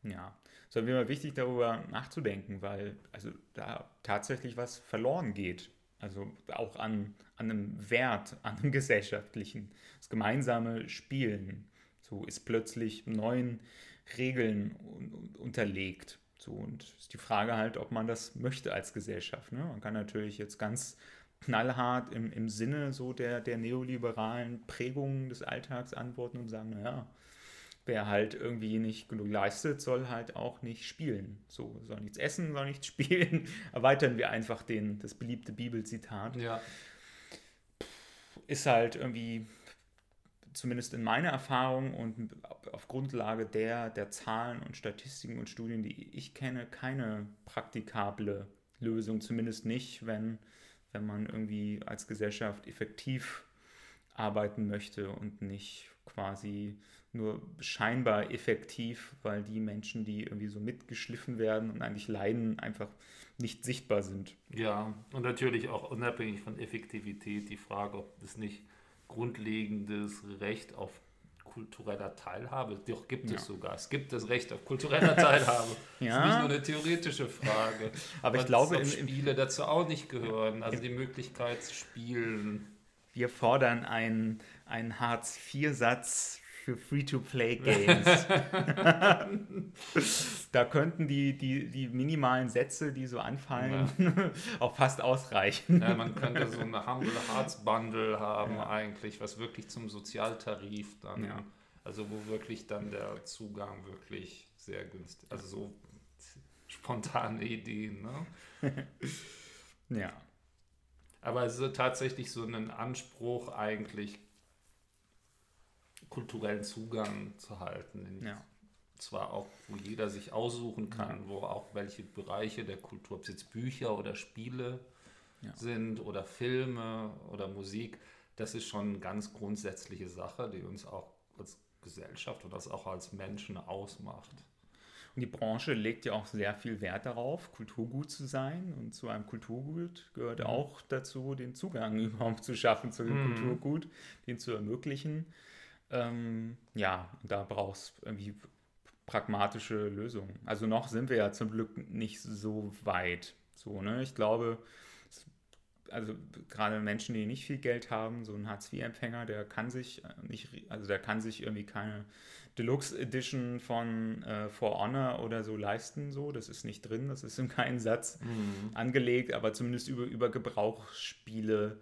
Ja, es ist Fall wichtig, darüber nachzudenken, weil also da tatsächlich was verloren geht. Also auch an, an einem Wert, an einem gesellschaftlichen. Das gemeinsame Spielen so ist plötzlich neuen Regeln un un- unterlegt. So, und ist die Frage halt, ob man das möchte als Gesellschaft. Ne? Man kann natürlich jetzt ganz knallhart im, im Sinne so der, der neoliberalen Prägungen des Alltags antworten und sagen, naja, wer halt irgendwie nicht genug leistet, soll halt auch nicht spielen. So, soll nichts essen, soll nichts spielen. Erweitern wir einfach den, das beliebte Bibelzitat. Ja, Ist halt irgendwie, zumindest in meiner Erfahrung und auf Grundlage der, der Zahlen und Statistiken und Studien, die ich kenne, keine praktikable Lösung. Zumindest nicht, wenn, wenn man irgendwie als Gesellschaft effektiv arbeiten möchte und nicht quasi nur scheinbar effektiv, weil die Menschen, die irgendwie so mitgeschliffen werden und eigentlich leiden, einfach nicht sichtbar sind. Ja, und natürlich auch unabhängig von Effektivität die Frage, ob es nicht grundlegendes Recht auf kultureller Teilhabe, doch gibt Ja. es sogar. Es gibt das Recht auf kultureller Teilhabe. Ja. Das ist nicht nur eine theoretische Frage. Aber ich glaube, im- im- Spiele dazu auch nicht gehören. Also die Möglichkeit zu spielen. Wir fordern einen, einen Hartz-IV-Satz für Free-to-Play-Games. da könnten die, die, die minimalen Sätze, die so anfallen, auch fast ausreichen. Ja, man könnte so eine Humble Hearts Bundle haben eigentlich, was wirklich zum Sozialtarif dann, Ja. also wo wirklich dann der Zugang wirklich sehr günstig, also so spontane Ideen, ne? Ja. Aber es ist tatsächlich so ein Anspruch eigentlich kulturellen Zugang zu halten. Ja. Zwar auch, wo jeder sich aussuchen kann, wo auch welche Bereiche der Kultur, ob es jetzt Bücher oder Spiele Ja. sind oder Filme oder Musik, das ist schon eine ganz grundsätzliche Sache, die uns auch als Gesellschaft oder das auch als Menschen ausmacht. Und die Branche legt ja auch sehr viel Wert darauf, Kulturgut zu sein. Und zu einem Kulturgut gehört Mhm. auch dazu, den Zugang überhaupt zu schaffen zu dem Mhm. Kulturgut, den zu ermöglichen. Ähm, ja, da brauchst irgendwie pragmatische Lösung. Also noch sind wir ja zum Glück nicht so weit. So, ne? Ich glaube, also gerade Menschen, die nicht viel Geld haben, so ein Hartz-IV-Empfänger, der kann sich nicht, also der kann sich irgendwie keine Deluxe Edition von äh, For Honor oder so leisten. So, das ist nicht drin, das ist in keinen Satz mhm. angelegt, aber zumindest über, über Gebrauchsspiele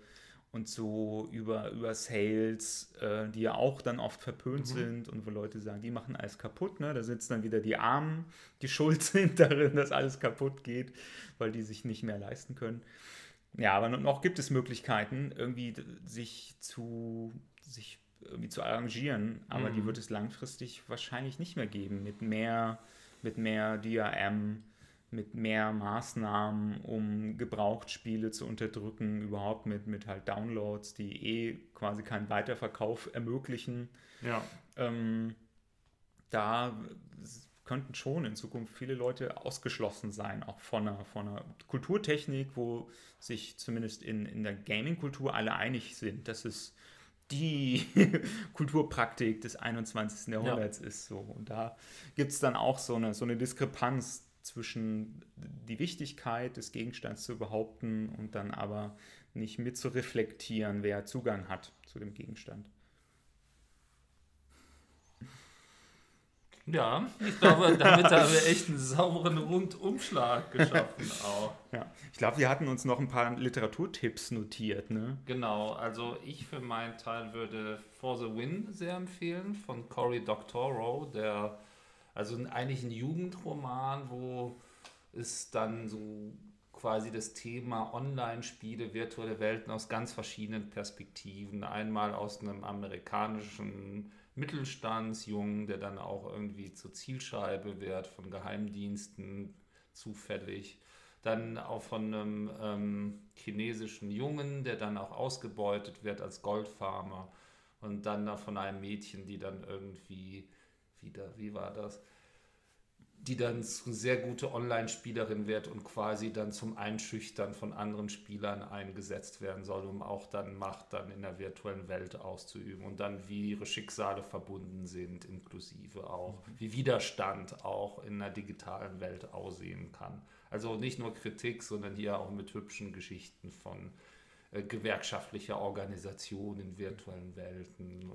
und so über, über Sales, äh, die ja auch dann oft verpönt mhm. sind und wo Leute sagen, die machen alles kaputt. Ne? Da sitzen dann wieder die Armen, die schuld sind darin, dass alles kaputt geht, weil die sich nicht mehr leisten können. Ja, aber noch gibt es Möglichkeiten, irgendwie sich zu, sich irgendwie zu arrangieren, aber mhm. die wird es langfristig wahrscheinlich nicht mehr geben mit mehr, mit mehr DRM, mit mehr Maßnahmen, um Gebrauchtspiele zu unterdrücken, überhaupt mit, mit halt Downloads, die eh quasi keinen Weiterverkauf ermöglichen. Ja. Ähm, da könnten schon in Zukunft viele Leute ausgeschlossen sein, auch von einer, von einer Kulturtechnik, wo sich zumindest in, in der Gaming-Kultur alle einig sind, dass es die Kulturpraktik des 21. Jahrhunderts ja. ist. So. Und da gibt es dann auch so eine, so eine Diskrepanz zwischen die Wichtigkeit des Gegenstands zu behaupten und dann aber nicht mit zu reflektieren, wer Zugang hat zu dem Gegenstand. Ja, ich glaube, damit haben wir echt einen sauberen Rundumschlag geschaffen auch. Ja, ich glaube, wir hatten uns noch ein paar Literaturtipps notiert, ne? Genau, also ich für meinen Teil würde For the Win sehr empfehlen von Cory Doctorow, der also eigentlich ein Jugendroman, wo es dann so quasi das Thema Online-Spiele, virtuelle Welten aus ganz verschiedenen Perspektiven. Einmal aus einem amerikanischen Mittelstandsjungen, der dann auch irgendwie zur Zielscheibe wird von Geheimdiensten zufällig. Dann auch von einem ähm, chinesischen Jungen, der dann auch ausgebeutet wird als Goldfarmer. Und dann von einem Mädchen, die dann irgendwie wieder, wie war das? Die dann zu sehr gute Online-Spielerin wird und quasi dann zum Einschüchtern von anderen Spielern eingesetzt werden soll, um auch dann Macht dann in der virtuellen Welt auszuüben und dann wie ihre Schicksale verbunden sind, inklusive auch, mhm. wie Widerstand auch in der digitalen Welt aussehen kann. Also nicht nur Kritik, sondern hier auch mit hübschen Geschichten von äh, gewerkschaftlicher Organisation in virtuellen Welten.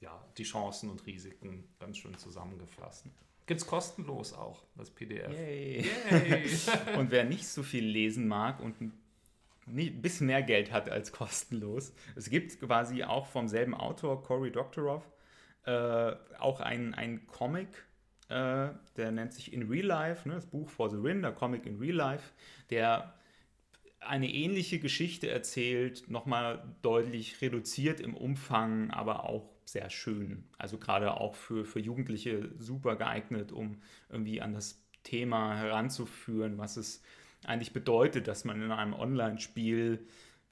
Ja, die Chancen und Risiken ganz schön zusammengefasst. Gibt es kostenlos auch, das PDF. Yay. Yay. und wer nicht so viel lesen mag und ein bisschen mehr Geld hat als kostenlos, es gibt quasi auch vom selben Autor, Cory Doctorow, äh, auch ein, ein Comic, äh, der nennt sich In Real Life, ne, das Buch For the Win, der Comic in Real Life, der eine ähnliche Geschichte erzählt, nochmal deutlich reduziert im Umfang, aber auch sehr schön. Also gerade auch für, für Jugendliche super geeignet, um irgendwie an das Thema heranzuführen, was es eigentlich bedeutet, dass man in einem Online-Spiel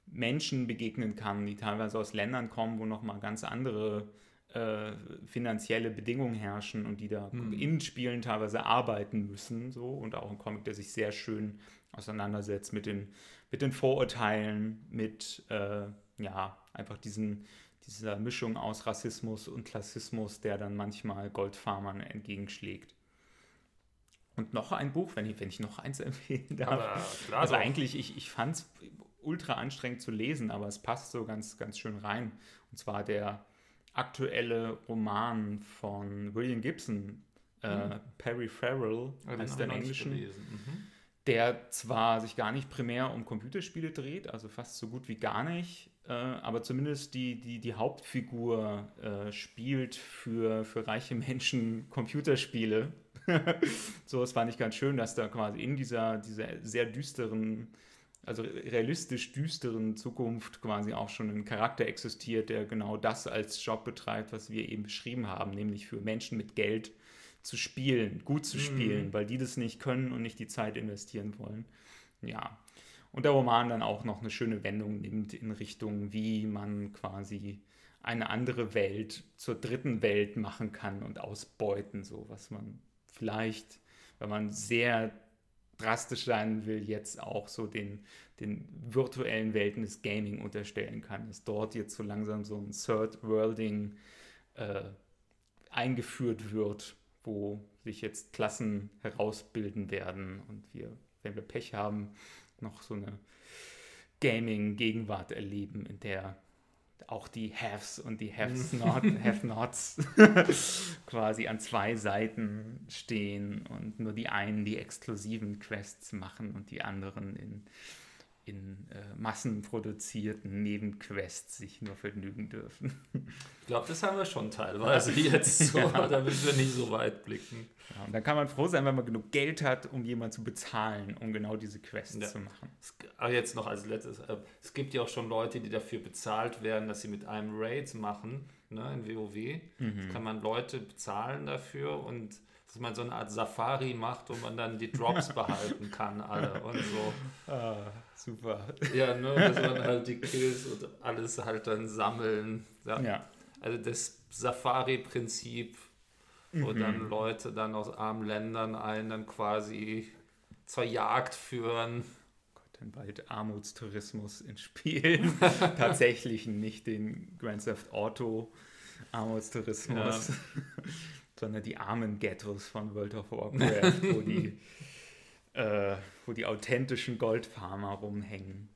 Menschen begegnen kann, die teilweise aus Ländern kommen, wo nochmal ganz andere äh, finanzielle Bedingungen herrschen und die da hm. in Spielen teilweise arbeiten müssen. So. Und auch ein Comic, der sich sehr schön auseinandersetzt mit den, mit den Vorurteilen, mit äh, ja, einfach diesen, dieser Mischung aus Rassismus und Klassismus, der dann manchmal Goldfarmern entgegenschlägt. Und noch ein Buch, wenn ich, wenn ich noch eins empfehlen darf. also doch. eigentlich, ich, ich fand es ultra anstrengend zu lesen, aber es passt so ganz, ganz schön rein. Und zwar der aktuelle Roman von William Gibson, äh, mhm. Perry Farrell, heißt der im Englischen. Mhm. Der zwar sich gar nicht primär um Computerspiele dreht, also fast so gut wie gar nicht, äh, aber zumindest die, die, die Hauptfigur äh, spielt für, für reiche Menschen Computerspiele. so, es fand ich ganz schön, dass da quasi in dieser, dieser sehr düsteren, also realistisch düsteren Zukunft quasi auch schon ein Charakter existiert, der genau das als Job betreibt, was wir eben beschrieben haben, nämlich für Menschen mit Geld zu spielen, gut zu mhm. spielen, mhm. weil die das nicht können und nicht die Zeit investieren wollen. Ja, und der Roman dann auch noch eine schöne Wendung nimmt in Richtung, wie man quasi eine andere Welt zur dritten Welt machen kann und ausbeuten, so was man vielleicht, wenn man sehr drastisch sein will, jetzt auch so den, den virtuellen Welten des Gaming unterstellen kann, dass dort jetzt so langsam so ein Third Worlding äh, eingeführt wird, wo sich jetzt Klassen herausbilden werden. Und wir, wenn wir Pech haben, noch so eine Gaming-Gegenwart erleben, in der auch die Haves und die Haves not, Have-Nots quasi an zwei Seiten stehen und nur die einen die exklusiven Quests machen und die anderen in in äh, massenproduzierten Nebenquests sich nur vergnügen dürfen. Ich glaube, das haben wir schon teilweise jetzt so, ja. da müssen wir nicht so weit blicken. Ja, und dann kann man froh sein, wenn man genug Geld hat, um jemanden zu bezahlen, um genau diese Quests ja. zu machen. Aber jetzt noch als letztes, äh, es gibt ja auch schon Leute, die dafür bezahlt werden, dass sie mit einem Raid machen, ne, in WoW. Mhm. kann man Leute bezahlen dafür und dass man so eine Art Safari macht, wo man dann die Drops behalten kann, alle und so. Ah, super. Ja, ne, dass man halt die Kills und alles halt dann sammeln. Ja. ja. Also das Safari-Prinzip, wo mhm. dann Leute dann aus armen Ländern einen dann quasi zur Jagd führen. Gott, dann bald Armutstourismus in Spielen. Tatsächlich nicht den Grand Theft Auto Armutstourismus. Ja sondern die armen Ghettos von World of Warcraft, wo die, äh, wo die authentischen Goldfarmer rumhängen.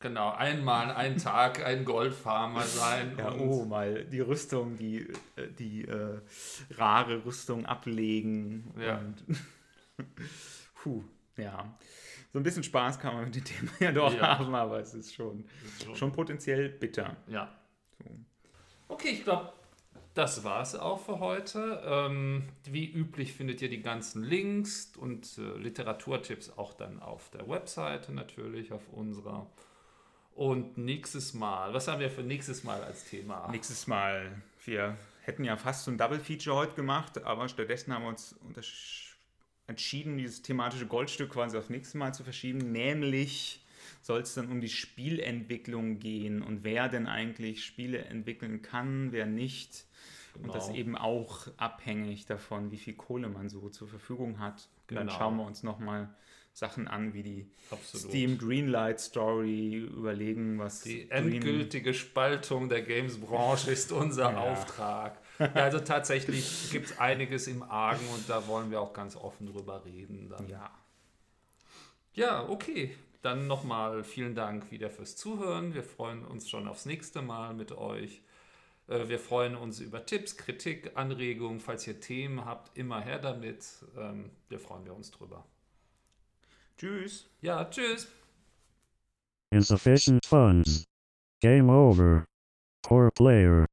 Genau, einmal einen Tag ein Goldfarmer sein. Ja, oh, mal die Rüstung, die, äh, die äh, rare Rüstung ablegen. Ja. Und puh, ja. So ein bisschen Spaß kann man mit dem Thema ja doch ja. haben, aber es ist schon, schon potenziell bitter. Ja. So. Okay, ich glaube, das war es auch für heute. Ähm, wie üblich findet ihr die ganzen Links und äh, Literaturtipps auch dann auf der Webseite natürlich, auf unserer. Und nächstes Mal, was haben wir für nächstes Mal als Thema? Nächstes Mal, wir hätten ja fast so ein Double Feature heute gemacht, aber stattdessen haben wir uns entschieden, dieses thematische Goldstück quasi aufs nächste Mal zu verschieben, nämlich soll es dann um die Spielentwicklung gehen und wer denn eigentlich Spiele entwickeln kann, wer nicht. Genau. Und das genau. eben auch abhängig davon, wie viel Kohle man so zur Verfügung hat. Genau. Dann schauen wir uns nochmal Sachen an, wie die Absolut. Steam Greenlight Story, überlegen, was. Die Green endgültige Spaltung der Games-Branche ist unser ja. Auftrag. Ja, also tatsächlich gibt es einiges im Argen und da wollen wir auch ganz offen drüber reden. Dann. Ja. Ja, okay. Dann nochmal vielen Dank wieder fürs Zuhören. Wir freuen uns schon aufs nächste Mal mit euch. Äh, wir freuen uns über Tipps, Kritik, Anregungen. Falls ihr Themen habt, immer her damit. Ähm, wir freuen wir uns drüber. Tschüss. Ja, tschüss. Insufficient funds. Game over. Poor player.